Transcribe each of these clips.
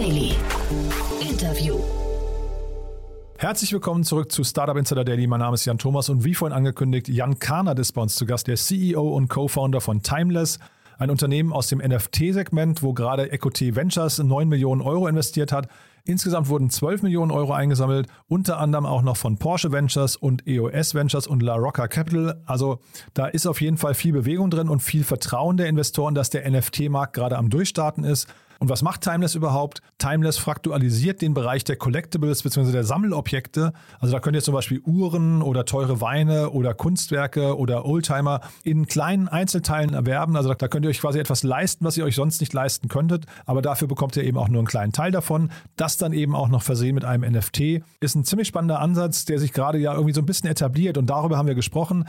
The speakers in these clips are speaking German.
Daily. Interview. Herzlich willkommen zurück zu Startup Insider Daily. Mein Name ist Jan Thomas und wie vorhin angekündigt, Jan Karnert ist bei uns zu Gast, der CEO und Co-Founder von Timeless, ein Unternehmen aus dem NFT-Segment, wo gerade Equity Ventures 9 Millionen Euro investiert hat. Insgesamt wurden 12 Millionen Euro eingesammelt, unter anderem auch noch von Porsche Ventures und EOS Ventures und La Rocca Capital. Also da ist auf jeden Fall viel Bewegung drin und viel Vertrauen der Investoren, dass der NFT-Markt gerade am Durchstarten ist. Und was macht Timeless überhaupt? Timeless fraktualisiert den Bereich der Collectibles bzw. der Sammelobjekte. Also da könnt ihr zum Beispiel Uhren oder teure Weine oder Kunstwerke oder Oldtimer in kleinen Einzelteilen erwerben. Also da könnt ihr euch quasi etwas leisten, was ihr euch sonst nicht leisten könntet. Aber dafür bekommt ihr eben auch nur einen kleinen Teil davon. Das dann eben auch noch versehen mit einem NFT. Ist ein ziemlich spannender Ansatz, der sich gerade ja irgendwie so ein bisschen etabliert. Und darüber haben wir gesprochen.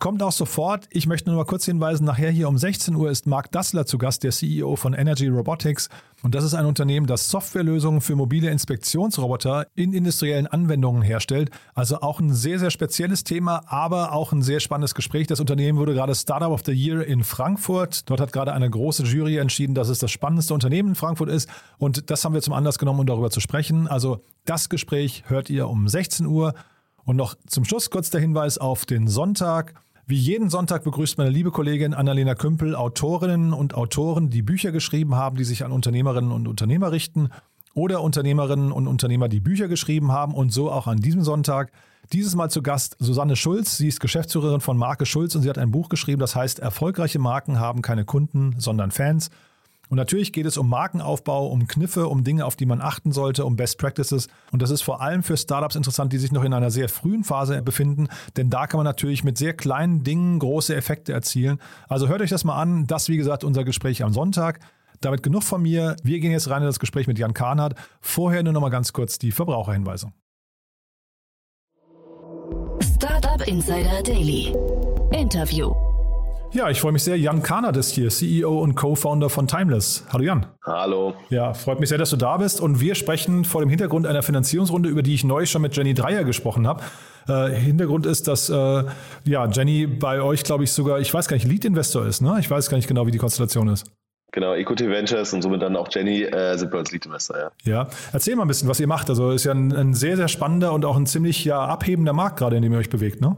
Kommt auch sofort. Ich möchte nur mal kurz hinweisen, nachher hier um 16 Uhr ist Mark Dassler zu Gast, der CEO von Energy Robotics. Und das ist ein Unternehmen, das Softwarelösungen für mobile Inspektionsroboter in industriellen Anwendungen herstellt. Also auch ein sehr, sehr spezielles Thema, aber auch ein sehr spannendes Gespräch. Das Unternehmen wurde gerade Startup of the Year in Frankfurt. Dort hat gerade eine große Jury entschieden, dass es das spannendste Unternehmen in Frankfurt ist. Und das haben wir zum Anlass genommen, um darüber zu sprechen. Also das Gespräch hört ihr um 16 Uhr. Und noch zum Schluss kurz der Hinweis auf den Sonntag. Wie jeden Sonntag begrüßt meine liebe Kollegin Annalena Kümpel Autorinnen und Autoren, die Bücher geschrieben haben, die sich an Unternehmerinnen und Unternehmer richten oder Unternehmerinnen und Unternehmer, die Bücher geschrieben haben und so auch an diesem Sonntag. Dieses Mal zu Gast Susanne Schulz. Sie ist Geschäftsführerin von Marke Schulz und sie hat ein Buch geschrieben, das heißt Erfolgreiche Marken haben keine Kunden, sondern Fans. Und natürlich geht es um Markenaufbau, um Kniffe, um Dinge, auf die man achten sollte, um Best Practices. Und das ist vor allem für Startups interessant, die sich noch in einer sehr frühen Phase befinden, denn da kann man natürlich mit sehr kleinen Dingen große Effekte erzielen. Also hört euch das mal an. Das, wie gesagt, unser Gespräch am Sonntag. Damit genug von mir. Wir gehen jetzt rein in das Gespräch mit Jan Kahnert. Vorher nur noch mal ganz kurz die Verbraucherhinweise. Startup Insider Daily. Interview. Ja, ich freue mich sehr. Jan Kahnert ist hier, CEO und Co-Founder von Timeless. Hallo Jan. Hallo. Ja, freut mich sehr, dass du da bist. Und wir sprechen vor dem Hintergrund einer Finanzierungsrunde, über die ich neu schon mit Jenny Dreier gesprochen habe. Äh, Hintergrund ist, dass äh, ja, Jenny bei euch, glaube ich, sogar, ich weiß gar nicht, Lead-Investor ist. Ne? Ich weiß gar nicht genau, wie die Konstellation ist. Genau, Equity Ventures und somit dann auch Jenny äh, sind bei uns Lead Investor, ja. Ja, erzähl mal ein bisschen, was ihr macht. Also ist ja ein, ein, sehr, sehr spannender und auch ein ziemlich ja, abhebender Markt gerade, in dem ihr euch bewegt, ne?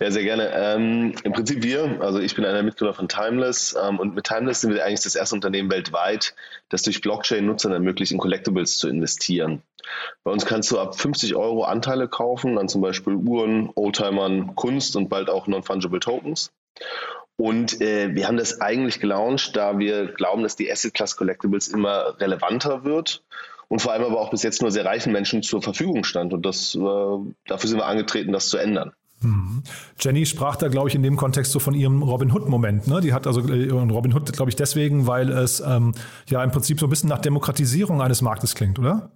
Ja, sehr gerne. Ähm, Im Prinzip wir, also ich bin einer Mitgründer von Timeless ähm, und mit Timeless sind wir eigentlich das erste Unternehmen weltweit, das durch Blockchain Nutzern ermöglicht, in Collectibles zu investieren. Bei uns kannst du ab 50 Euro Anteile kaufen an zum Beispiel Uhren, Oldtimern, Kunst und bald auch Non-Fungible Tokens. Und äh, wir haben das eigentlich gelauncht, da wir glauben, dass die Asset Class Collectibles immer relevanter wird und vor allem aber auch bis jetzt nur sehr reichen Menschen zur Verfügung stand. Und das, äh, dafür sind wir angetreten, das zu ändern. Mhm. Jenny sprach da, glaube ich, in dem Kontext so von ihrem Robin Hood-Moment. Ne? Die hat also äh, Robin Hood, glaube ich, deswegen, weil es ähm, ja im Prinzip so ein bisschen nach Demokratisierung eines Marktes klingt, oder?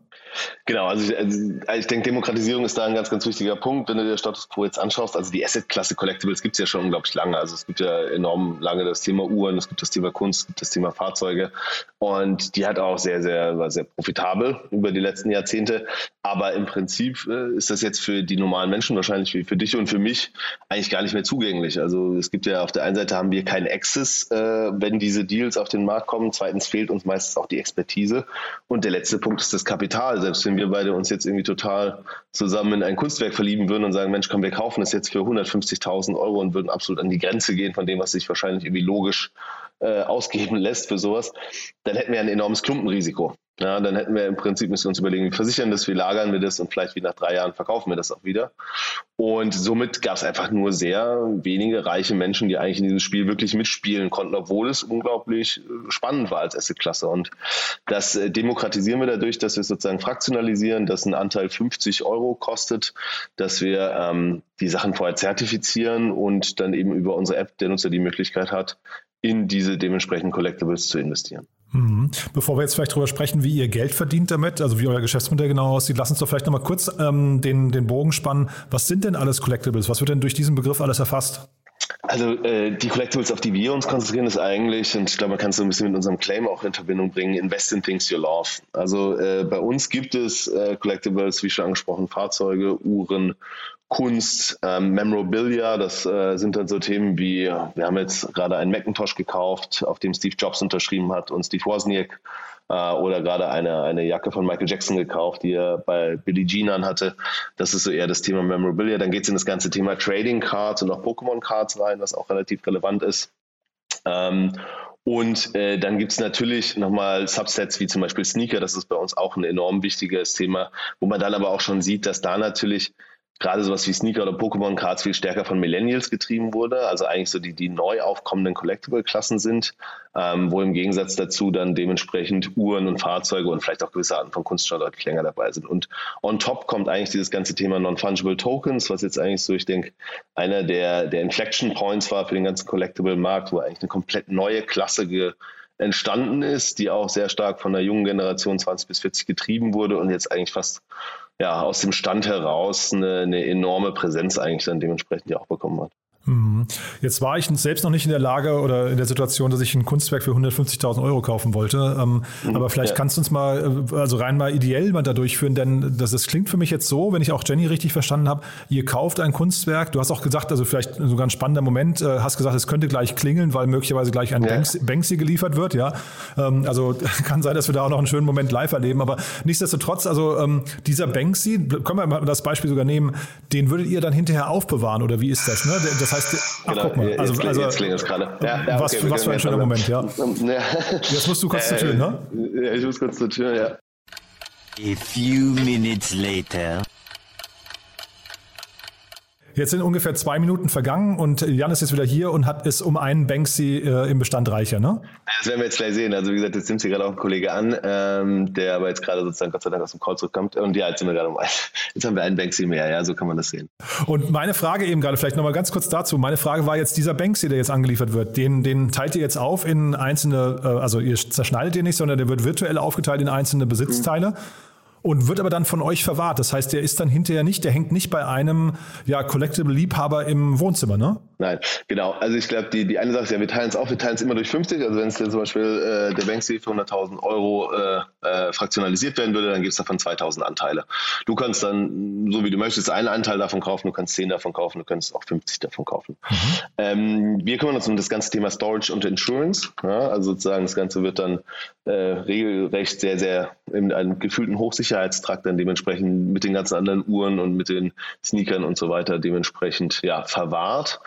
Genau, also ich, also ich denke, Demokratisierung ist da ein ganz, ganz wichtiger Punkt, wenn du dir Status Quo jetzt anschaust. Also die Asset-Klasse Collectibles gibt es ja schon unglaublich lange. Also es gibt ja enorm lange das Thema Uhren, es gibt das Thema Kunst, es gibt das Thema Fahrzeuge und die hat auch sehr, sehr, war sehr profitabel über die letzten Jahrzehnte. Aber im Prinzip äh, ist das jetzt für die normalen Menschen wahrscheinlich wie für dich und für mich eigentlich gar nicht mehr zugänglich. Also es gibt ja auf der einen Seite haben wir keinen Access, äh, wenn diese Deals auf den Markt kommen. Zweitens fehlt uns meistens auch die Expertise. Und der letzte Punkt ist das Kapital selbst wenn wir beide uns jetzt irgendwie total zusammen in ein Kunstwerk verlieben würden und sagen, Mensch, komm, wir kaufen das jetzt für 150.000 Euro und würden absolut an die Grenze gehen von dem, was sich wahrscheinlich irgendwie logisch äh, ausgeben lässt für sowas, dann hätten wir ein enormes Klumpenrisiko. Ja, dann hätten wir im Prinzip müssen wir uns überlegen, wie versichern das, wie lagern wir das und vielleicht wie nach drei Jahren verkaufen wir das auch wieder. Und somit gab es einfach nur sehr wenige reiche Menschen, die eigentlich in diesem Spiel wirklich mitspielen konnten, obwohl es unglaublich äh, spannend war als Assetklasse. Und das äh, demokratisieren wir dadurch, dass wir sozusagen fraktionalisieren, dass ein Anteil 50 Euro kostet, dass wir ähm, die Sachen vorher zertifizieren und dann eben über unsere App der Nutzer die Möglichkeit hat, in diese dementsprechenden Collectibles zu investieren. Mhm. Bevor wir jetzt vielleicht darüber sprechen, wie ihr Geld verdient damit, also wie euer Geschäftsmodell genau aussieht, lass uns doch vielleicht nochmal kurz ähm, den, den Bogen spannen. Was sind denn alles Collectibles? Was wird denn durch diesen Begriff alles erfasst? Also äh, die Collectibles, auf die wir uns konzentrieren, ist eigentlich, und ich glaube, man kann es so ein bisschen mit unserem Claim auch in Verbindung bringen, invest in things you love. Also äh, bei uns gibt es äh, Collectibles, wie schon angesprochen, Fahrzeuge, Uhren, Kunst, ähm, Memorabilia, das äh, sind dann so Themen wie, wir haben jetzt gerade einen Macintosh gekauft, auf dem Steve Jobs unterschrieben hat und Steve Wozniak äh, oder gerade eine, eine Jacke von Michael Jackson gekauft, die er bei Billie Jean anhatte. Das ist so eher das Thema Memorabilia. Dann geht es in das ganze Thema Trading Cards und auch Pokémon Cards rein, was auch relativ relevant ist. Ähm, und äh, dann gibt es natürlich nochmal Subsets wie zum Beispiel Sneaker, das ist bei uns auch ein enorm wichtiges Thema, wo man dann aber auch schon sieht, dass da natürlich gerade sowas wie Sneaker oder Pokémon Cards viel stärker von Millennials getrieben wurde, also eigentlich so die, die neu aufkommenden Collectible-Klassen sind, ähm, wo im Gegensatz dazu dann dementsprechend Uhren und Fahrzeuge und vielleicht auch gewisse Arten von Kunst schon deutlich länger dabei sind. Und on top kommt eigentlich dieses ganze Thema Non-Fungible Tokens, was jetzt eigentlich so, ich denke, einer der, der Inflection Points war für den ganzen Collectible-Markt, wo eigentlich eine komplett neue Klasse ge entstanden ist, die auch sehr stark von der jungen Generation 20 bis 40 getrieben wurde und jetzt eigentlich fast ja, aus dem Stand heraus eine, eine enorme Präsenz eigentlich dann dementsprechend ja auch bekommen hat. Mhm. Jetzt war ich selbst noch nicht in der Lage oder in der Situation, dass ich ein Kunstwerk für 150.000 Euro kaufen wollte. Ähm, mhm, aber vielleicht ja. kannst du uns mal, äh, also rein mal ideell mal da durchführen, denn das, das klingt für mich jetzt so, wenn ich auch Jenny richtig verstanden habe, ihr kauft ein Kunstwerk. Du hast auch gesagt, also vielleicht sogar ein spannender Moment, äh, hast gesagt, es könnte gleich klingeln, weil möglicherweise gleich ein ja. Banksy, Banksy geliefert wird. Ja, ähm, also kann sein, dass wir da auch noch einen schönen Moment live erleben. Aber nichtsdestotrotz, also ähm, dieser Banksy, können wir mal das Beispiel sogar nehmen, den würdet ihr dann hinterher aufbewahren oder wie ist das? Ne? Das das heißt, ach, genau, guck mal, also, jetzt, also, jetzt klingelt es gerade. Ja, ja, was, okay, was für ein schöner Moment, ja. Jetzt musst du kurz äh, zur Tür, ne? Ja, ich muss kurz zur Tür, ja. A few minutes later. Jetzt sind ungefähr zwei Minuten vergangen und Jan ist jetzt wieder hier und hat es um einen Banksy äh, im Bestand reicher, ne? Das werden wir jetzt gleich sehen. Also wie gesagt, jetzt nimmt sich gerade auch ein Kollege an, ähm, der aber jetzt gerade sozusagen Gott sei Dank aus dem Call zurückkommt. Und ja, jetzt sind wir gerade um einen. Jetzt haben wir einen Banksy mehr, ja, so kann man das sehen. Und meine Frage eben gerade, vielleicht nochmal ganz kurz dazu. Meine Frage war jetzt, dieser Banksy, der jetzt angeliefert wird, den, den teilt ihr jetzt auf in einzelne, äh, also ihr zerschneidet ihn nicht, sondern der wird virtuell aufgeteilt in einzelne Besitzteile. Mhm und wird aber dann von euch verwahrt. Das heißt, der ist dann hinterher nicht, der hängt nicht bei einem ja, Collectible-Liebhaber im Wohnzimmer, ne? Nein, genau. Also ich glaube, die, die eine Sache ist ja, wir teilen es auf, wir teilen es immer durch 50. Also wenn es zum Beispiel äh, der Banksy für 100.000 Euro äh, äh, fraktionalisiert werden würde, dann gibt es davon 2.000 Anteile. Du kannst dann, so wie du möchtest, einen Anteil davon kaufen, du kannst 10 davon kaufen, du kannst auch 50 davon kaufen. Mhm. Ähm, wir kümmern uns um das ganze Thema Storage und Insurance. Ja? Also sozusagen das Ganze wird dann äh, regelrecht sehr, sehr in einem gefühlten Hochsicherheitstrakt dann dementsprechend mit den ganzen anderen Uhren und mit den Sneakern und so weiter dementsprechend ja, verwahrt.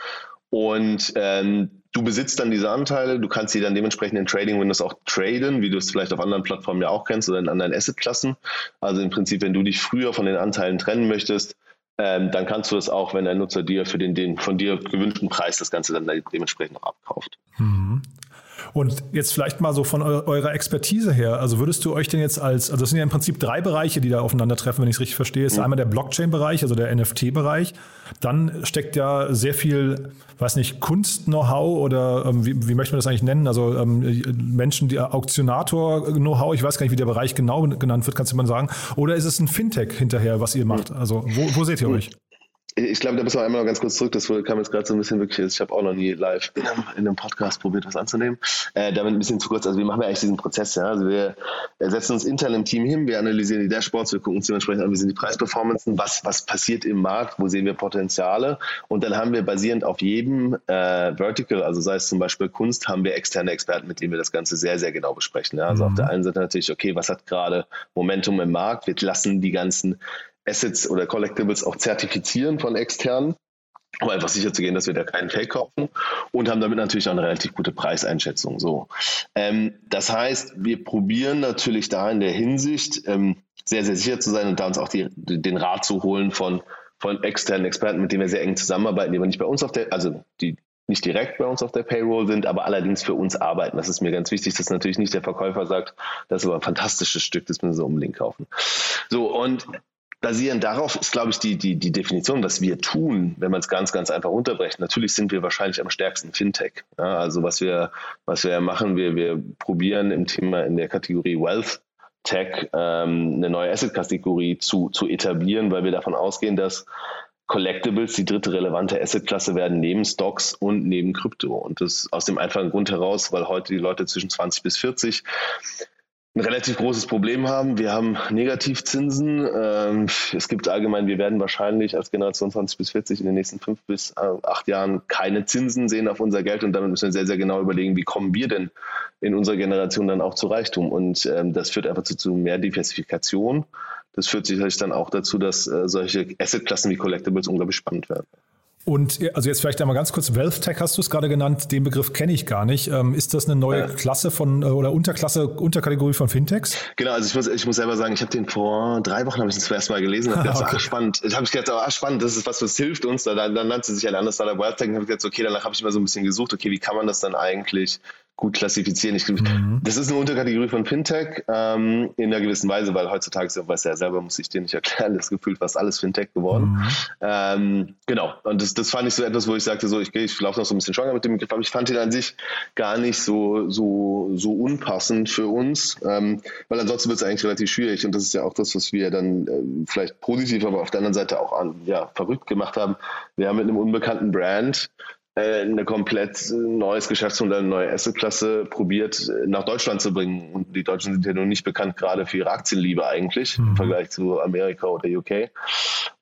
Und ähm, du besitzt dann diese Anteile, du kannst sie dann dementsprechend in Trading Windows auch traden, wie du es vielleicht auf anderen Plattformen ja auch kennst oder in anderen Assetklassen. Also im Prinzip, wenn du dich früher von den Anteilen trennen möchtest, ähm, dann kannst du es auch, wenn ein Nutzer dir für den, den von dir gewünschten Preis das Ganze dann dementsprechend auch abkauft. Mhm. Und jetzt vielleicht mal so von eurer Expertise her, also würdest du euch denn jetzt als, also das sind ja im Prinzip drei Bereiche, die da aufeinandertreffen, wenn ich es richtig verstehe. ist mhm. einmal der Blockchain-Bereich, also der NFT-Bereich. Dann steckt ja sehr viel, weiß nicht, Kunst-Know-how oder ähm, wie, wie möchte man das eigentlich nennen? Also ähm, Menschen, die Auktionator-Know-how, ich weiß gar nicht, wie der Bereich genau genannt wird, kannst du mal sagen. Oder ist es ein Fintech hinterher, was ihr macht? Also wo, wo seht ihr euch? Ich glaube, da müssen wir einmal noch ganz kurz zurück. Das kam jetzt gerade so ein bisschen wirklich, ich habe auch noch nie live in einem, in einem Podcast probiert, was anzunehmen. Äh, damit ein bisschen zu kurz. Also, wie machen wir eigentlich diesen Prozess? Ja? Also, wir setzen uns intern im Team hin, wir analysieren die Dashboards, wir gucken uns dementsprechend an, wie sind die Preisperformancen, was, was passiert im Markt, wo sehen wir Potenziale. Und dann haben wir basierend auf jedem äh, Vertical, also sei es zum Beispiel Kunst, haben wir externe Experten, mit denen wir das Ganze sehr, sehr genau besprechen. Ja? Also, mhm. auf der einen Seite natürlich, okay, was hat gerade Momentum im Markt? Wir lassen die ganzen Assets oder Collectibles auch zertifizieren von externen, um einfach sicher zu gehen, dass wir da keinen Fake kaufen und haben damit natürlich auch eine relativ gute Preiseinschätzung. So, ähm, das heißt, wir probieren natürlich da in der Hinsicht ähm, sehr, sehr sicher zu sein und da uns auch die, den Rat zu holen von von externen Experten, mit denen wir sehr eng zusammenarbeiten, die aber nicht bei uns auf der, also die nicht direkt bei uns auf der Payroll sind, aber allerdings für uns arbeiten. Das ist mir ganz wichtig, dass natürlich nicht der Verkäufer sagt, das ist aber ein fantastisches Stück, das müssen Sie unbedingt kaufen. So, und basierend darauf ist, glaube ich, die, die, die Definition, was wir tun, wenn man es ganz, ganz einfach unterbrecht. Natürlich sind wir wahrscheinlich am stärksten Fintech. Ja, also was wir, was wir machen, wir, wir probieren im Thema in der Kategorie Wealth Tech ähm, eine neue Asset-Kategorie zu, zu etablieren, weil wir davon ausgehen, dass Collectibles die dritte relevante Assetklasse werden neben Stocks und neben Krypto. Und das aus dem einfachen Grund heraus, weil heute die Leute zwischen 20 bis 40 ein relativ großes Problem haben. Wir haben Negativzinsen. Ähm, es gibt allgemein, wir werden wahrscheinlich als Generation 20 bis 40 in den nächsten fünf bis äh, acht Jahren keine Zinsen sehen auf unser Geld und damit müssen wir sehr, sehr genau überlegen, wie kommen wir denn in unserer Generation dann auch zu Reichtum. Und ähm, das führt einfach zu, zu mehr Diversifikation. Das führt sicherlich dann auch dazu, dass äh, solche Assetklassen wie Collectibles unglaublich spannend werden. Und also jetzt vielleicht einmal ganz kurz, Wealth Tech hast du es gerade genannt, den Begriff kenne ich gar nicht. Ähm, ist das eine neue ja. Klasse von äh, oder Unterklasse, Unterkategorie von Fintechs? Genau, also ich muss, ich muss selber sagen, ich habe den vor drei Wochen habe ich den zum ersten Mal gelesen. Hab okay. ach, spannend. Ich habe gedacht, ach, spannend, das ist was, was hilft uns. Dann, dann nannte sich ein anderes Startup Wealth Tech und habe gedacht, okay, danach habe ich mal so ein bisschen gesucht, okay, wie kann man das dann eigentlich gut klassifizieren. Ich, mhm. Das ist eine Unterkategorie von Fintech ähm, in einer gewissen Weise, weil heutzutage, ich weiß ja selber, muss ich dir nicht erklären, das gefühlt fast alles Fintech geworden. Mhm. Ähm, genau, und das, das fand ich so etwas, wo ich sagte, so ich, ich laufe noch so ein bisschen schwanger mit dem Begriff, aber ich fand ihn an sich gar nicht so, so, so unpassend für uns, ähm, weil ansonsten wird es eigentlich relativ schwierig und das ist ja auch das, was wir dann äh, vielleicht positiv, aber auf der anderen Seite auch an, ja, verrückt gemacht haben. Wir haben mit einem unbekannten Brand eine komplett neues Geschäftsmodell, eine neue Assetklasse probiert äh, nach Deutschland zu bringen. Und die Deutschen sind ja nun nicht bekannt gerade für ihre Aktienliebe eigentlich mhm. im Vergleich zu Amerika oder UK.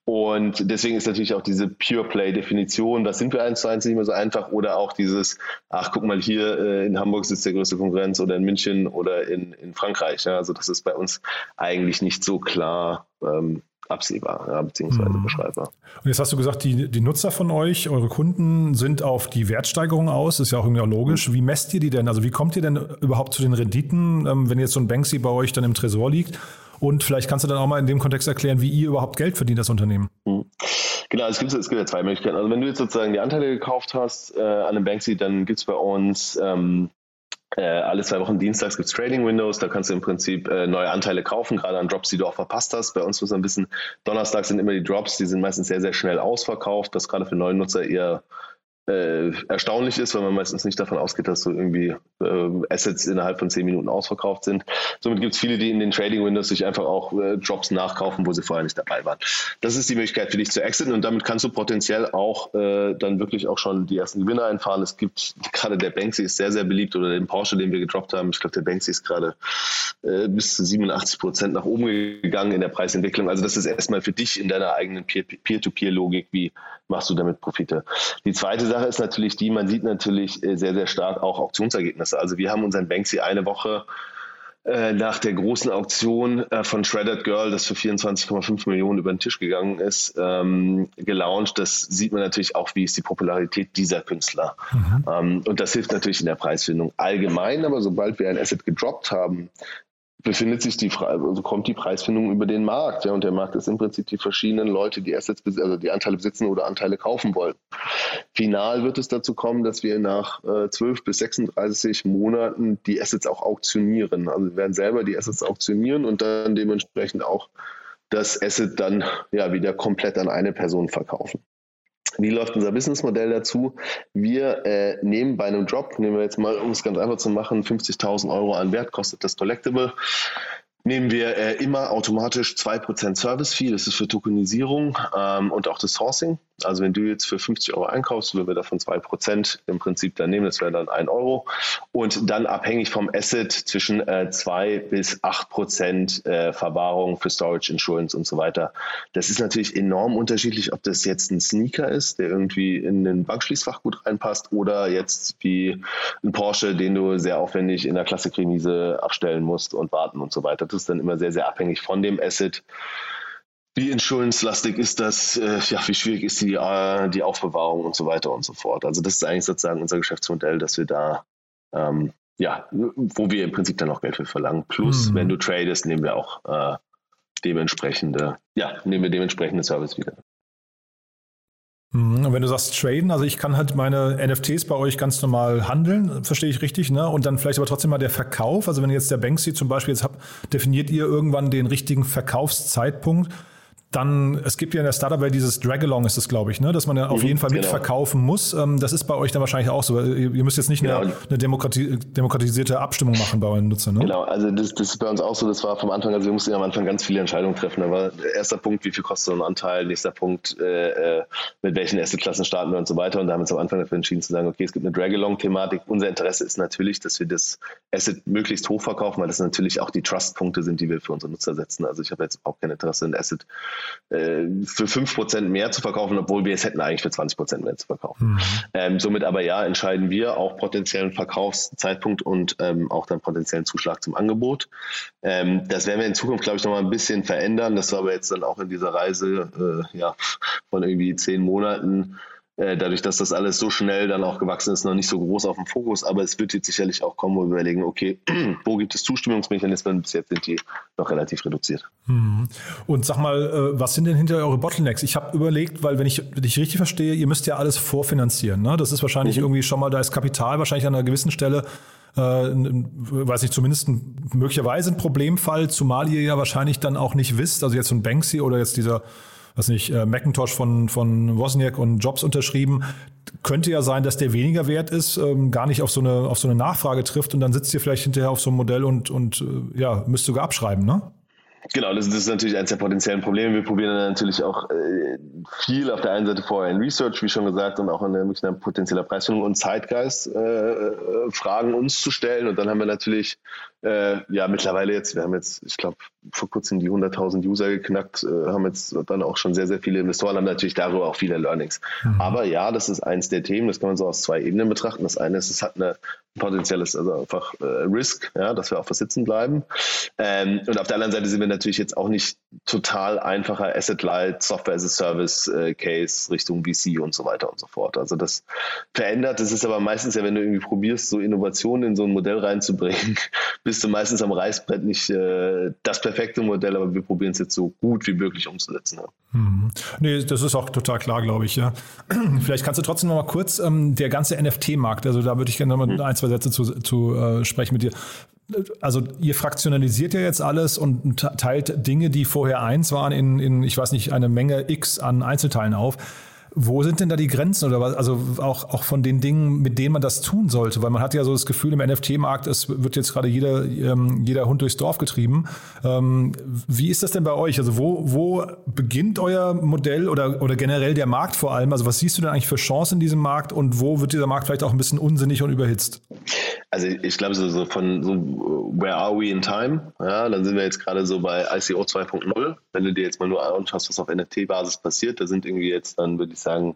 Und deswegen ist natürlich auch diese Pure Play-Definition, das sind wir eins zu eins nicht mehr so einfach, oder auch dieses, ach guck mal, hier äh, in Hamburg sitzt der größte Konkurrenz oder in München oder in, in Frankreich. Ja, also das ist bei uns eigentlich nicht so klar ähm, absehbar, ja, beziehungsweise mhm. beschreibbar. Und jetzt hast du gesagt, die, die Nutzer von euch, eure Kunden sind auf die Wertsteigerung aus, ist ja auch irgendwie auch logisch. Wie messt ihr die denn? Also wie kommt ihr denn überhaupt zu den Renditen, ähm, wenn jetzt so ein Banksy bei euch dann im Tresor liegt? Und vielleicht kannst du dann auch mal in dem Kontext erklären, wie ihr überhaupt Geld verdient, das Unternehmen. Mhm. Genau, es gibt, es gibt ja zwei Möglichkeiten. Also wenn du jetzt sozusagen die Anteile gekauft hast äh, an einem Banksy, dann gibt es bei uns ähm, äh, alle zwei Wochen dienstags gibt es Trading Windows, da kannst du im Prinzip äh, neue Anteile kaufen, gerade an Drops, die du auch verpasst hast. Bei uns muss man wissen, donnerstags sind immer die Drops, die sind meistens sehr, sehr schnell ausverkauft, was gerade für neue Nutzer eher äh, erstaunlich ist, weil man meistens nicht davon ausgeht, dass so irgendwie äh, Assets innerhalb von zehn Minuten ausverkauft sind. Somit gibt es viele, die in den Trading Windows sich einfach auch äh, Drops nachkaufen, wo sie vorher nicht dabei waren. Das ist die Möglichkeit für dich zu exiten und damit kannst du potenziell auch äh, dann wirklich auch schon die ersten Gewinne einfahren. Es gibt gerade der Banksy ist sehr, sehr beliebt oder den Porsche, den wir gedroppt haben. Ich glaube, der Banksy ist gerade äh, bis zu 87 Prozent nach oben gegangen in der Preisentwicklung. Also das ist erstmal für dich in deiner eigenen Peer-to-Peer-Logik, wie machst du damit Profite. Die zweite Sache ist natürlich die, man sieht natürlich äh, sehr, sehr stark auch Auktionsergebnisse. Also wir haben unseren Banksy eine Woche äh, nach der großen Auktion äh, von Shredded Girl, das für 24,5 Millionen über den Tisch gegangen ist, ähm, gelauncht. Das sieht man natürlich auch, wie ist die Popularität dieser Künstler. Mhm. Ähm, und das hilft natürlich in der Preisfindung allgemein, aber sobald wir ein Asset gedroppt haben, befindet sich die also kommt die Preisfindung über den Markt. Ja, und der Markt ist im Prinzip die verschiedenen Leute, die Assets, also die Anteile besitzen oder Anteile kaufen wollen. Final wird es dazu kommen, dass wir nach äh, 12 bis 36 Monaten die Assets auch auktionieren. Also wir werden selber die Assets auktionieren und dann dementsprechend auch das Asset dann ja wieder komplett an eine Person verkaufen. Wie läuft unser Businessmodell dazu? Wir äh, nehmen bei einem Drop, nehmen wir jetzt mal, um es ganz einfach zu machen, 50.000 Euro an Wert kostet das Collectible nehmen wir äh, immer automatisch 2% Service-Fee, das ist für Tokenisierung ähm, und auch das Sourcing. Also wenn du jetzt für 50 Euro einkaufst, würden wir davon 2% im Prinzip dann nehmen, das wäre dann 1 Euro. Und dann abhängig vom Asset zwischen äh, 2 bis 8% äh, Verwahrung für Storage, Insurance und so weiter. Das ist natürlich enorm unterschiedlich, ob das jetzt ein Sneaker ist, der irgendwie in ein Bankschließfach gut reinpasst oder jetzt wie ein Porsche, den du sehr aufwendig in der Klassikremise abstellen musst und warten und so weiter. Das ist dann immer sehr, sehr abhängig von dem Asset. Wie insurance-lastig ist das? Äh, ja, wie schwierig ist die, äh, die Aufbewahrung und so weiter und so fort. Also das ist eigentlich sozusagen unser Geschäftsmodell, dass wir da, ähm, ja, wo wir im Prinzip dann auch Geld für verlangen. Plus, mhm. wenn du tradest, nehmen wir auch äh, dementsprechende, ja, nehmen wir dementsprechende Service wieder. Mhm, und wenn du sagst traden, also ich kann halt meine NFTs bei euch ganz normal handeln, verstehe ich richtig, ne? Und dann vielleicht aber trotzdem mal der Verkauf. Also wenn jetzt der Banksy zum Beispiel jetzt habt, definiert ihr irgendwann den richtigen Verkaufszeitpunkt dann, es gibt ja in der Startup-Welt dieses Drag-Along ist das, glaube ich, ne? dass man ja auf mhm, jeden Fall genau. mitverkaufen muss. Ähm, das ist bei euch dann wahrscheinlich auch so. Ihr müsst jetzt nicht genau. eine, eine Demokrati demokratisierte Abstimmung machen bei euren Nutzern. Ne? Genau, also das, das, ist bei uns auch so. Das war vom Anfang, also wir mussten ja am Anfang ganz viele Entscheidungen treffen. Da war erster Punkt, wie viel kostet so ein Anteil? Nächster Punkt, äh, äh mit welchen Assetklassen starten wir und so weiter. Und da haben wir uns am Anfang dafür entschieden zu sagen, okay, es gibt eine Drag-Along-Thematik. Unser Interesse ist natürlich, dass wir das Asset möglichst hoch verkaufen, weil das natürlich auch die Trust-Punkte sind, die wir für unsere Nutzer setzen. Also ich habe jetzt auch kein Interesse, ein Asset äh, für 5% mehr zu verkaufen, obwohl wir es hätten eigentlich für 20% mehr zu verkaufen. Mhm. Ähm, somit aber ja, entscheiden wir auch potenziellen Verkaufszeitpunkt und ähm, auch dann potenziellen Zuschlag zum Angebot. Ähm, das werden wir in Zukunft, glaube ich, nochmal ein bisschen verändern. Das war aber jetzt dann auch in dieser Reise äh, ja, von irgendwie zehn Monaten äh, dadurch, dass das alles so schnell dann auch gewachsen ist, noch nicht so groß auf dem Fokus. Aber es wird jetzt sicherlich auch kommen, wo wir überlegen, okay, wo gibt es Zustimmungsmechanismen? Bis jetzt sind die noch relativ reduziert. Mhm. Und sag mal, äh, was sind denn hinter eure Bottlenecks? Ich habe überlegt, weil wenn ich dich richtig verstehe, ihr müsst ja alles vorfinanzieren. Ne? Das ist wahrscheinlich mhm. irgendwie schon mal, da ist Kapital wahrscheinlich an einer gewissen Stelle äh, weiß nicht, zumindest ein, möglicherweise ein Problemfall, zumal ihr ja wahrscheinlich dann auch nicht wisst, also jetzt so ein Banksy oder jetzt dieser was nicht, äh, Macintosh von, von Wozniak und Jobs unterschrieben. Könnte ja sein, dass der weniger wert ist, ähm, gar nicht auf so, eine, auf so eine Nachfrage trifft und dann sitzt ihr vielleicht hinterher auf so einem Modell und, und äh, ja, müsst sogar abschreiben, ne? Genau, das, ist natürlich eines der potenziellen Probleme. Wir probieren natürlich auch äh, viel auf der einen Seite vorher in Research, wie schon gesagt, und auch in der, in potenzieller Preisfindung und Zeitgeist äh, äh, Fragen uns zu stellen. Und dann haben wir natürlich äh, ja mittlerweile jetzt, wir haben jetzt, ich glaube, vor kurzem die 100.000 User geknackt, äh, haben jetzt dann auch schon sehr, sehr viele Investoren, haben natürlich darüber auch viele Learnings. Mhm. Aber ja, das ist eins der Themen, das kann man so aus zwei Ebenen betrachten. Das eine ist, es hat eine potenzielles, also einfach äh, Risk, ja, dass wir auf was sitzen bleiben. Ähm, und auf der anderen Seite sind wir natürlich jetzt auch nicht total einfacher Asset-Light, Software as a Service äh, Case Richtung VC und so weiter und so fort. Also das verändert, das ist aber meistens ja, wenn du irgendwie probierst, so Innovationen in so ein Modell reinzubringen, bist du meistens am Reißbrett nicht äh, das perfekte Modell, aber wir probieren es jetzt so gut wie möglich umzusetzen. Ja. Mhm. Nee, das ist auch total klar, glaube ich, ja. Vielleicht kannst du trotzdem noch mal kurz ähm, der ganze NFT-Markt, also da würde ich gerne noch mal mhm. ein, zwei Sätze zu, zu äh, sprechen mit dir. Also ihr fraktionalisiert ja jetzt alles und teilt Dinge, die vorher eins waren, in, in ich weiß nicht, eine Menge X an Einzelteilen auf. Wo sind denn da die Grenzen oder was? Also auch, auch von den Dingen, mit denen man das tun sollte, weil man hat ja so das Gefühl im NFT-Markt, es wird jetzt gerade jeder, ähm, jeder Hund durchs Dorf getrieben. Ähm, wie ist das denn bei euch? Also wo, wo beginnt euer Modell oder, oder generell der Markt vor allem? Also was siehst du denn eigentlich für Chancen in diesem Markt und wo wird dieser Markt vielleicht auch ein bisschen unsinnig und überhitzt? Also ich glaube so, von so where are we in time? Ja, dann sind wir jetzt gerade so bei ICO 2.0. Wenn du dir jetzt mal nur anschaust, was auf NFT-Basis passiert, da sind irgendwie jetzt dann, würde ich sagen,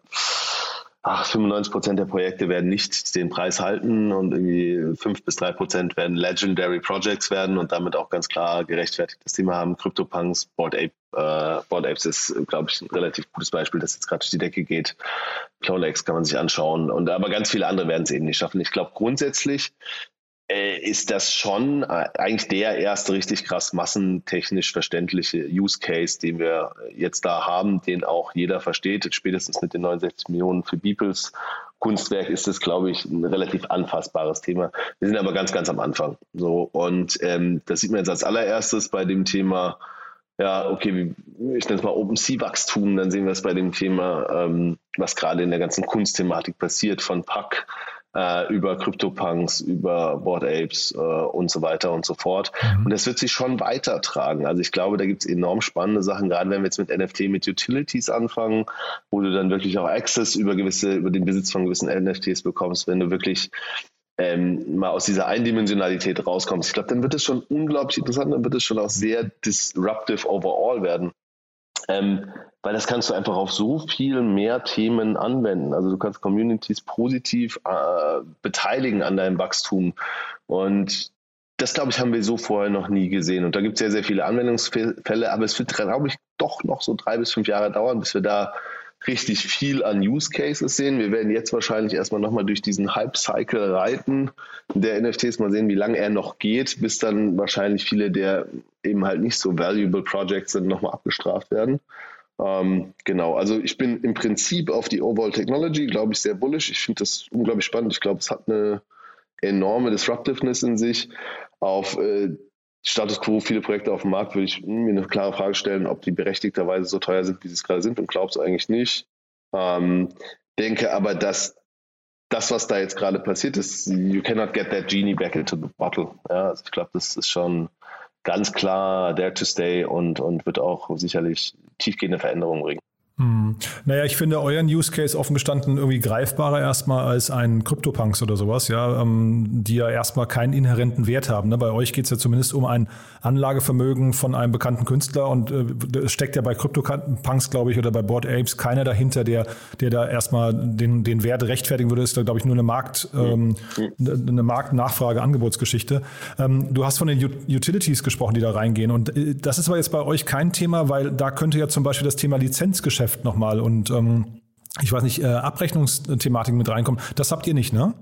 ach, 95 Prozent der Projekte werden nicht den Preis halten und irgendwie 5 bis 3 Prozent werden Legendary Projects werden und damit auch ganz klar gerechtfertigt das Thema haben. CryptoPunks, Board Ape, äh, Board Apes ist, glaube ich, ein relativ gutes Beispiel, das jetzt gerade durch die Decke geht. Clonex kann man sich anschauen und aber ganz viele andere werden es eben nicht schaffen. Ich glaube grundsätzlich ist das schon äh, eigentlich der erste richtig krass massentechnisch verständliche Use Case, den wir jetzt da haben, den auch jeder versteht. Spätestens mit den 69 Millionen für Beeples Kunstwerk ist es, glaube ich, ein relativ anfassbares Thema. Wir sind aber ganz, ganz am Anfang. So und ähm, das sieht man jetzt als allererstes bei dem Thema. Ja, okay, ich nenne es mal OpenSea-Wachstum, dann sehen wir es bei dem Thema, ähm, was gerade in der ganzen Kunstthematik passiert, von Pack äh, über CryptoPunks, über Board Apes äh, und so weiter und so fort. Mhm. Und das wird sich schon weitertragen. Also ich glaube, da gibt es enorm spannende Sachen, gerade wenn wir jetzt mit NFT, mit Utilities anfangen, wo du dann wirklich auch Access über gewisse, über den Besitz von gewissen NFTs bekommst, wenn du wirklich ähm, mal aus dieser Eindimensionalität rauskommst. Ich glaube, dann wird es schon unglaublich interessant, dann wird es schon auch sehr disruptive overall werden. Ähm, weil das kannst du einfach auf so viel mehr Themen anwenden. Also du kannst Communities positiv äh, beteiligen an deinem Wachstum. Und das, glaube ich, haben wir so vorher noch nie gesehen. Und da gibt es sehr, sehr viele Anwendungsfälle, aber es wird, glaube ich, doch noch so drei bis fünf Jahre dauern, bis wir da richtig viel an Use Cases sehen. Wir werden jetzt wahrscheinlich erstmal nochmal durch diesen Hype-Cycle reiten der NFTs, mal sehen, wie lange er noch geht, bis dann wahrscheinlich viele der eben halt nicht so valuable Projects sind, nochmal abgestraft werden. Ähm, genau, also ich bin im Prinzip auf die Overall Technology, glaube ich, sehr bullish. Ich finde das unglaublich spannend. Ich glaube, es hat eine enorme Disruptiveness in sich. Auf äh, Status quo, viele Projekte auf dem Markt, würde ich mir eine klare Frage stellen, ob die berechtigterweise so teuer sind, wie sie es gerade sind und glaube es eigentlich nicht. Ähm, denke aber, dass das, was da jetzt gerade passiert ist, you cannot get that genie back into the bottle. Ja, also ich glaube, das ist schon ganz klar there to stay und, und wird auch sicherlich tiefgehende Veränderungen bringen. Hm. Naja, ich finde euren Use Case offen gestanden irgendwie greifbarer erstmal als ein CryptoPunks oder sowas, ja, ähm, die ja erstmal keinen inhärenten Wert haben. Ne? Bei euch geht es ja zumindest um ein Anlagevermögen von einem bekannten Künstler und äh, steckt ja bei CryptoPunks, glaube ich, oder bei Board Apes keiner dahinter, der, der da erstmal den, den Wert rechtfertigen würde. Das ist da, glaube ich, nur eine Markt, ähm, eine Marktnachfrage-Angebotsgeschichte. Ähm, du hast von den Utilities gesprochen, die da reingehen. Und äh, das ist aber jetzt bei euch kein Thema, weil da könnte ja zum Beispiel das Thema Lizenzgeschäft Geschäft nochmal und ähm, ich weiß nicht, äh, Abrechnungsthematiken mit reinkommen. Das habt ihr nicht, ne?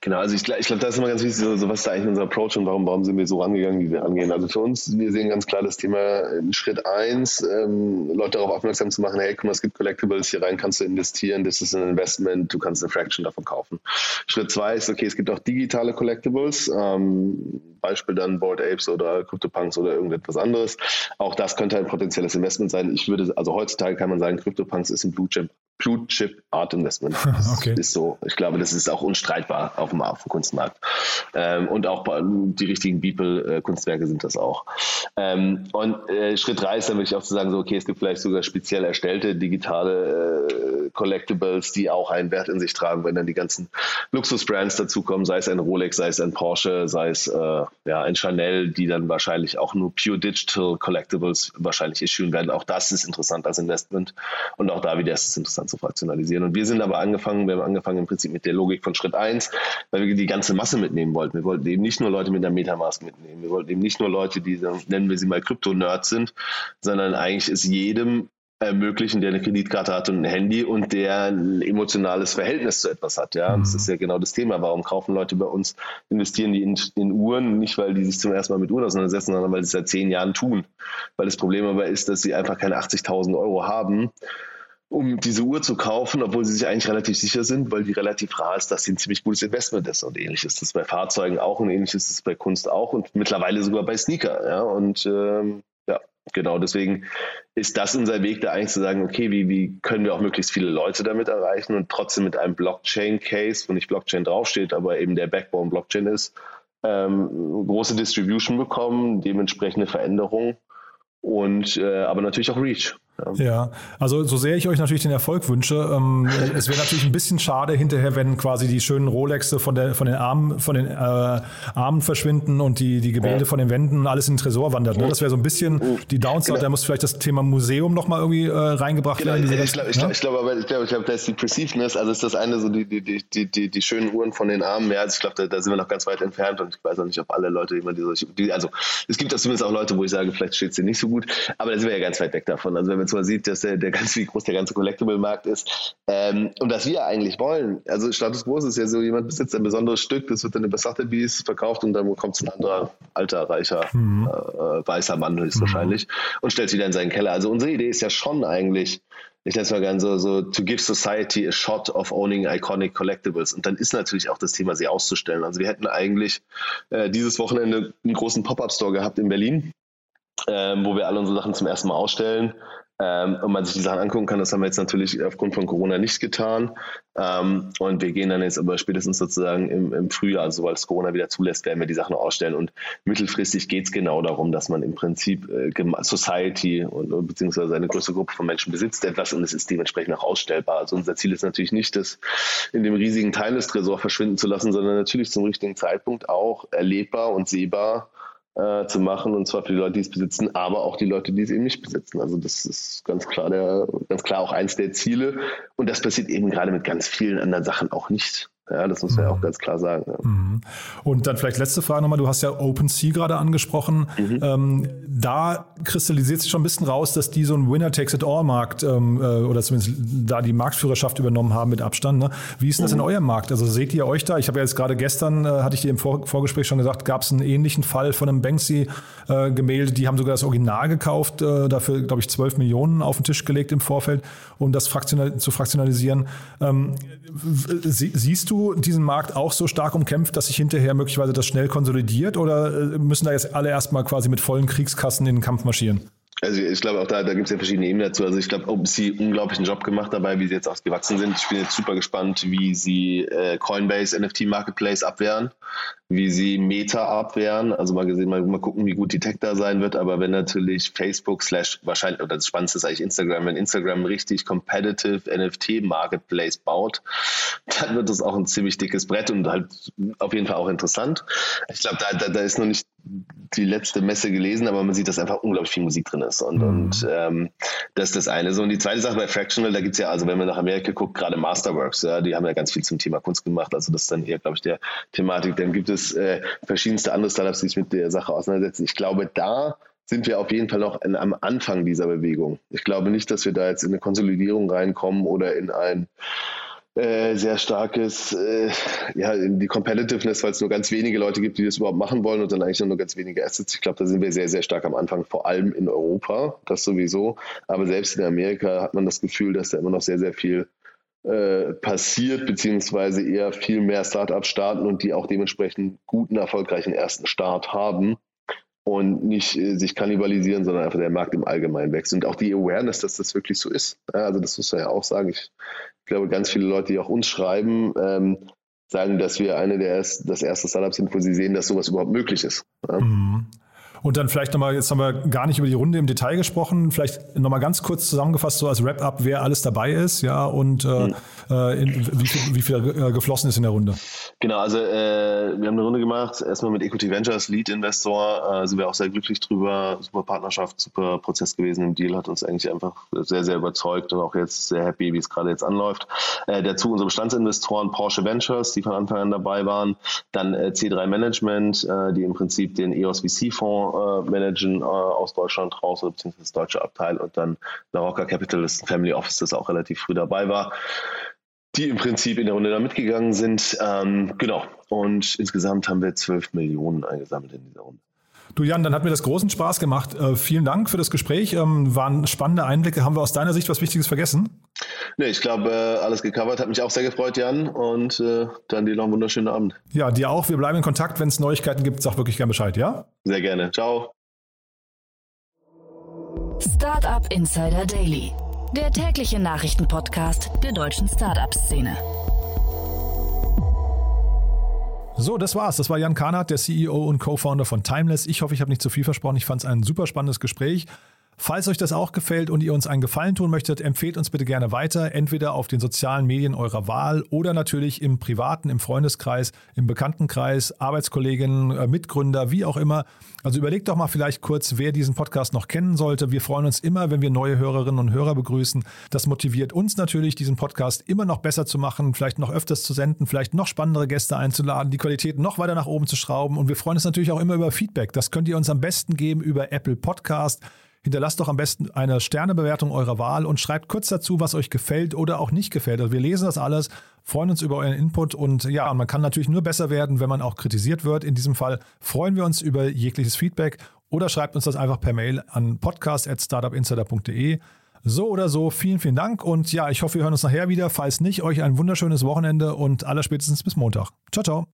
Genau, also ich, ich glaube, da ist immer ganz wichtig, so, so was ist eigentlich unser Approach und warum, warum sind wir so rangegangen, wie wir rangehen. Also für uns, wir sehen ganz klar das Thema Schritt eins, ähm, Leute darauf aufmerksam zu machen, hey, guck mal, es gibt Collectibles, hier rein kannst du investieren, das ist ein Investment, du kannst eine Fraction davon kaufen. Schritt zwei ist, okay, es gibt auch digitale Collectibles, ähm, Beispiel dann Board Apes oder CryptoPunks oder irgendetwas anderes. Auch das könnte ein potenzielles Investment sein. Ich würde, also heutzutage kann man sagen, CryptoPunks ist ein Blue Chip Blue Chip Art Investment. Das okay. ist so. Ich glaube, das ist auch unstreitbar auf dem, auf dem Kunstmarkt. Ähm, und auch die richtigen Beeple-Kunstwerke sind das auch. Ähm, und äh, Schritt drei ist dann wirklich auch zu sagen, so, okay, es gibt vielleicht sogar speziell erstellte digitale äh, Collectibles, die auch einen Wert in sich tragen, wenn dann die ganzen Luxusbrands dazukommen, sei es ein Rolex, sei es ein Porsche, sei es äh, ja, ein Chanel, die dann wahrscheinlich auch nur Pure Digital Collectibles wahrscheinlich issuen werden. Auch das ist interessant als Investment. Und auch da wieder ist es interessant zu fraktionalisieren. Und wir sind aber angefangen, wir haben angefangen im Prinzip mit der Logik von Schritt 1, weil wir die ganze Masse mitnehmen wollten. Wir wollten eben nicht nur Leute mit einer Metamask mitnehmen. Wir wollten eben nicht nur Leute, die, nennen wir sie mal Krypto-Nerds sind, sondern eigentlich ist jedem ermöglichen, der eine Kreditkarte hat und ein Handy und der ein emotionales Verhältnis zu etwas hat. Ja, mhm. das ist ja genau das Thema. Warum kaufen Leute bei uns, investieren die in, in, Uhren, nicht weil die sich zum ersten Mal mit Uhren auseinandersetzen, sondern weil sie es seit zehn Jahren tun. Weil das Problem aber ist, dass sie einfach keine 80.000 Euro haben um diese Uhr zu kaufen, obwohl sie sich eigentlich relativ sicher sind, weil die relativ rar ist, dass sie ein ziemlich gutes Investment ist. Und ähnlich ist es bei Fahrzeugen auch und ähnlich ist es bei Kunst auch und mittlerweile sogar bei Sneaker. Ja? Und ähm, ja, genau deswegen ist das unser Weg, da eigentlich zu sagen, okay, wie, wie können wir auch möglichst viele Leute damit erreichen und trotzdem mit einem Blockchain-Case, wo nicht Blockchain draufsteht, aber eben der Backbone Blockchain ist, ähm, große Distribution bekommen, dementsprechende Veränderungen und äh, aber natürlich auch Reach. Ja, also so sehr ich euch natürlich den Erfolg wünsche, ähm, es wäre natürlich ein bisschen schade hinterher, wenn quasi die schönen Rolexe von, der, von den Armen, von den äh, Armen verschwinden und die, die Gemälde ja. von den Wänden und alles in den Tresor wandert. Ne? Das wäre so ein bisschen die Downside. Genau. Da muss vielleicht das Thema Museum nochmal irgendwie äh, reingebracht genau. werden. Ich glaube, ich glaube, glaub, aber ich glaube, ich glaube, da ist die Perceivedness, also ist das eine so die, die, die, die, die, die schönen Uhren von den Armen. Ja, also ich glaube, da, da, sind wir noch ganz weit entfernt und ich weiß auch nicht, ob alle Leute immer diese, die, also es gibt das zumindest auch Leute, wo ich sage, vielleicht steht es dir nicht so gut, aber da sind wir ja ganz weit weg davon. Also wenn man zwar sieht, dass der, der ganz, wie groß der ganze Collectible-Markt ist. Ähm, und was wir eigentlich wollen, also Status Quo ist ja so, jemand besitzt ein besonderes Stück, das wird dann über Sotheby's verkauft und dann kommt ein anderer, alter, reicher, mhm. äh, weißer Mann höchstwahrscheinlich mhm. und stellt es wieder in seinen Keller. Also unsere Idee ist ja schon eigentlich, ich nenne es mal gerne so, so, to give society a shot of owning iconic collectibles. Und dann ist natürlich auch das Thema, sie auszustellen. Also wir hätten eigentlich äh, dieses Wochenende einen großen Pop-Up-Store gehabt in Berlin, ähm, wo wir alle unsere Sachen zum ersten Mal ausstellen ähm, und man sich die Sachen angucken kann. Das haben wir jetzt natürlich aufgrund von Corona nicht getan. Ähm, und wir gehen dann jetzt aber spätestens sozusagen im, im Frühjahr, also sobald es Corona wieder zulässt, werden wir die Sachen ausstellen. Und mittelfristig geht es genau darum, dass man im Prinzip äh, Society und, beziehungsweise eine größere Gruppe von Menschen besitzt etwas und es ist dementsprechend auch ausstellbar. Also unser Ziel ist natürlich nicht, das in dem riesigen Teilestresor verschwinden zu lassen, sondern natürlich zum richtigen Zeitpunkt auch erlebbar und sehbar äh, zu machen, und zwar für die Leute, die es besitzen, aber auch die Leute, die es eben nicht besitzen. Also das ist ganz klar der, ganz klar auch eins der Ziele. Und das passiert eben gerade mit ganz vielen anderen Sachen auch nicht. Ja, das muss man ja auch mhm. ganz klar sagen. Ja. Mhm. Und dann vielleicht letzte Frage nochmal. Du hast ja OpenSea gerade angesprochen. Mhm. Ähm, da kristallisiert sich schon ein bisschen raus, dass die so einen Winner-Takes-it-all-Markt ähm, äh, oder zumindest da die Marktführerschaft übernommen haben mit Abstand. Ne? Wie ist denn das mhm. in eurem Markt? Also seht ihr euch da? Ich habe ja jetzt gerade gestern, äh, hatte ich dir im Vor Vorgespräch schon gesagt, gab es einen ähnlichen Fall von einem Banksy-Gemälde. Äh, die haben sogar das Original gekauft, äh, dafür, glaube ich, 12 Millionen auf den Tisch gelegt im Vorfeld, um das fraktional zu fraktionalisieren. Ähm, siehst du du diesen Markt auch so stark umkämpft, dass sich hinterher möglicherweise das schnell konsolidiert oder äh, müssen da jetzt alle erstmal quasi mit vollen Kriegskassen in den Kampf marschieren? Also ich glaube auch da, da gibt es ja verschiedene Ebenen dazu. Also ich glaube, OpenSea unglaublichen Job gemacht dabei, wie sie jetzt ausgewachsen sind. Ich bin jetzt super gespannt, wie sie äh, Coinbase NFT Marketplace abwehren. Wie sie Meta abwehren. Also mal gesehen, mal, mal gucken, wie gut die Tech da sein wird. Aber wenn natürlich Facebook slash wahrscheinlich, oder das Spannendste ist eigentlich Instagram, wenn Instagram richtig competitive NFT-Marketplace baut, dann wird das auch ein ziemlich dickes Brett und halt auf jeden Fall auch interessant. Ich glaube, da, da, da ist noch nicht die letzte Messe gelesen, aber man sieht, dass einfach unglaublich viel Musik drin ist. Und, mhm. und ähm, das ist das eine. So, und die zweite Sache bei Fractional, da gibt es ja, also wenn man nach Amerika guckt, gerade Masterworks, ja, die haben ja ganz viel zum Thema Kunst gemacht. Also das ist dann eher, glaube ich, der Thematik. Dann gibt es äh, verschiedenste andere Startups, die sich mit der Sache auseinandersetzen. Ich glaube, da sind wir auf jeden Fall noch in, am Anfang dieser Bewegung. Ich glaube nicht, dass wir da jetzt in eine Konsolidierung reinkommen oder in ein äh, sehr starkes, äh, ja, die Competitiveness, weil es nur ganz wenige Leute gibt, die das überhaupt machen wollen und dann eigentlich nur ganz wenige Assets. Ich glaube, da sind wir sehr, sehr stark am Anfang, vor allem in Europa, das sowieso. Aber selbst in Amerika hat man das Gefühl, dass da immer noch sehr, sehr viel äh, passiert, beziehungsweise eher viel mehr Startups starten und die auch dementsprechend guten, erfolgreichen ersten Start haben und nicht äh, sich kannibalisieren, sondern einfach der Markt im Allgemeinen wächst. Und auch die Awareness, dass das wirklich so ist. Ja, also das muss man ja auch sagen. Ich glaube, ganz viele Leute, die auch uns schreiben, ähm, sagen, dass wir eine der das erste Startup sind, wo sie sehen, dass sowas überhaupt möglich ist. Ja. Mhm. Und dann vielleicht nochmal, jetzt haben wir gar nicht über die Runde im Detail gesprochen, vielleicht nochmal ganz kurz zusammengefasst, so als Wrap-up, wer alles dabei ist, ja, und äh, mhm. äh, in, wie viel, wie viel äh, geflossen ist in der Runde. Genau, also äh, wir haben eine Runde gemacht, erstmal mit Equity Ventures, Lead-Investor, äh, sind wir auch sehr glücklich drüber, super Partnerschaft, super Prozess gewesen im Deal, hat uns eigentlich einfach sehr, sehr überzeugt und auch jetzt sehr happy, wie es gerade jetzt anläuft. Dazu unsere Bestandsinvestoren Porsche Ventures, die von Anfang an dabei waren, dann äh, C3 Management, die im Prinzip den EOS VC-Fonds äh, managen äh, aus Deutschland raus, beziehungsweise das deutsche Abteil und dann La Rocca Capital ist ein Family Office, das auch relativ früh dabei war die im Prinzip in der Runde da mitgegangen sind. Ähm, genau. Und insgesamt haben wir 12 Millionen eingesammelt in dieser Runde. Du Jan, dann hat mir das großen Spaß gemacht. Äh, vielen Dank für das Gespräch. Ähm, waren spannende Einblicke. Haben wir aus deiner Sicht was Wichtiges vergessen? Nee, ich glaube, äh, alles gecovert. Hat mich auch sehr gefreut, Jan. Und äh, dann dir noch einen wunderschönen Abend. Ja, dir auch. Wir bleiben in Kontakt. Wenn es Neuigkeiten gibt, sag wirklich gern Bescheid, ja? Sehr gerne. Ciao. Startup Insider Daily der tägliche Nachrichtenpodcast der deutschen Startup-Szene. So, das war's. Das war Jan Karnat, der CEO und Co-Founder von Timeless. Ich hoffe, ich habe nicht zu viel versprochen. Ich fand es ein super spannendes Gespräch. Falls euch das auch gefällt und ihr uns einen Gefallen tun möchtet, empfehlt uns bitte gerne weiter, entweder auf den sozialen Medien eurer Wahl oder natürlich im privaten, im Freundeskreis, im Bekanntenkreis, Arbeitskolleginnen, äh, Mitgründer, wie auch immer. Also überlegt doch mal vielleicht kurz, wer diesen Podcast noch kennen sollte. Wir freuen uns immer, wenn wir neue Hörerinnen und Hörer begrüßen. Das motiviert uns natürlich, diesen Podcast immer noch besser zu machen, vielleicht noch öfters zu senden, vielleicht noch spannendere Gäste einzuladen, die Qualität noch weiter nach oben zu schrauben. Und wir freuen uns natürlich auch immer über Feedback. Das könnt ihr uns am besten geben über Apple Podcast. Hinterlasst doch am besten eine Sternebewertung eurer Wahl und schreibt kurz dazu, was euch gefällt oder auch nicht gefällt. Also wir lesen das alles, freuen uns über euren Input und ja, man kann natürlich nur besser werden, wenn man auch kritisiert wird. In diesem Fall freuen wir uns über jegliches Feedback oder schreibt uns das einfach per Mail an podcast.startupinsider.de. So oder so, vielen, vielen Dank und ja, ich hoffe, wir hören uns nachher wieder. Falls nicht, euch ein wunderschönes Wochenende und allerspätestens bis Montag. Ciao, ciao.